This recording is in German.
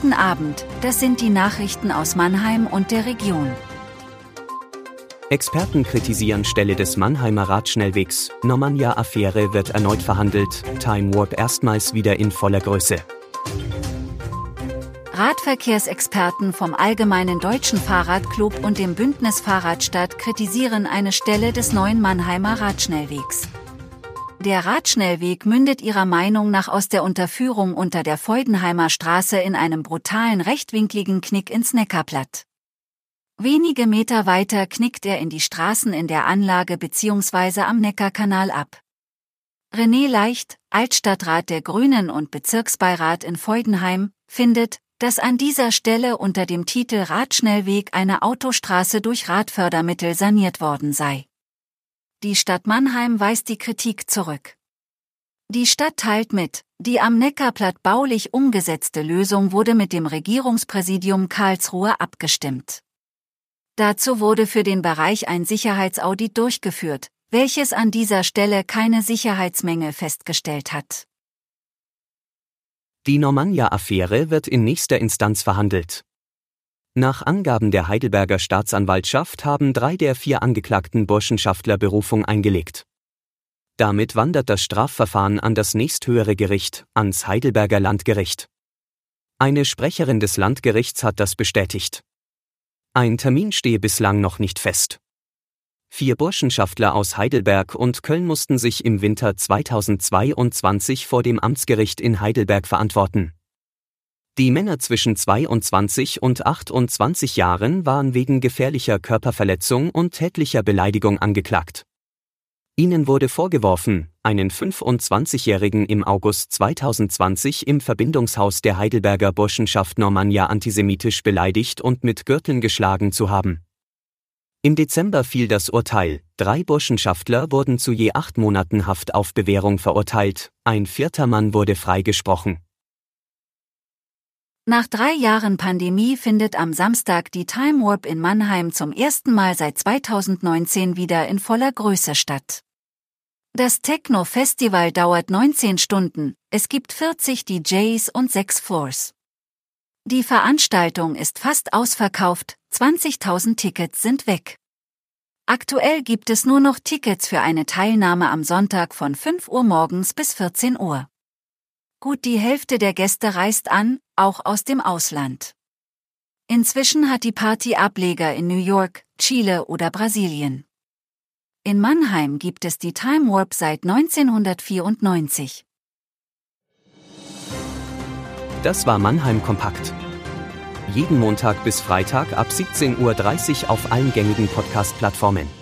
Guten Abend, das sind die Nachrichten aus Mannheim und der Region. Experten kritisieren Stelle des Mannheimer Radschnellwegs. Normannia-Affäre wird erneut verhandelt. Time Warp erstmals wieder in voller Größe. Radverkehrsexperten vom Allgemeinen Deutschen Fahrradclub und dem Bündnis Fahrradstadt kritisieren eine Stelle des neuen Mannheimer Radschnellwegs. Der Radschnellweg mündet ihrer Meinung nach aus der Unterführung unter der Feudenheimer Straße in einem brutalen rechtwinkligen Knick ins Neckarplatt. Wenige Meter weiter knickt er in die Straßen in der Anlage bzw. am Neckarkanal ab. René Leicht, Altstadtrat der Grünen und Bezirksbeirat in Feudenheim, findet, dass an dieser Stelle unter dem Titel Radschnellweg eine Autostraße durch Radfördermittel saniert worden sei. Die Stadt Mannheim weist die Kritik zurück. Die Stadt teilt mit, die am Neckarplatt baulich umgesetzte Lösung wurde mit dem Regierungspräsidium Karlsruhe abgestimmt. Dazu wurde für den Bereich ein Sicherheitsaudit durchgeführt, welches an dieser Stelle keine Sicherheitsmängel festgestellt hat. Die Normannia-Affäre wird in nächster Instanz verhandelt. Nach Angaben der Heidelberger Staatsanwaltschaft haben drei der vier angeklagten Burschenschaftler Berufung eingelegt. Damit wandert das Strafverfahren an das nächsthöhere Gericht, ans Heidelberger Landgericht. Eine Sprecherin des Landgerichts hat das bestätigt. Ein Termin stehe bislang noch nicht fest. Vier Burschenschaftler aus Heidelberg und Köln mussten sich im Winter 2022 vor dem Amtsgericht in Heidelberg verantworten. Die Männer zwischen 22 und 28 Jahren waren wegen gefährlicher Körperverletzung und tätlicher Beleidigung angeklagt. Ihnen wurde vorgeworfen, einen 25-Jährigen im August 2020 im Verbindungshaus der Heidelberger Burschenschaft Normannia antisemitisch beleidigt und mit Gürteln geschlagen zu haben. Im Dezember fiel das Urteil, drei Burschenschaftler wurden zu je acht Monaten Haft auf Bewährung verurteilt, ein vierter Mann wurde freigesprochen. Nach drei Jahren Pandemie findet am Samstag die Time Warp in Mannheim zum ersten Mal seit 2019 wieder in voller Größe statt. Das Techno-Festival dauert 19 Stunden, es gibt 40 DJs und 6 Floors. Die Veranstaltung ist fast ausverkauft, 20.000 Tickets sind weg. Aktuell gibt es nur noch Tickets für eine Teilnahme am Sonntag von 5 Uhr morgens bis 14 Uhr. Gut die Hälfte der Gäste reist an, auch aus dem Ausland. Inzwischen hat die Party Ableger in New York, Chile oder Brasilien. In Mannheim gibt es die Time Warp seit 1994. Das war Mannheim Kompakt. Jeden Montag bis Freitag ab 17.30 Uhr auf allen gängigen Podcast-Plattformen.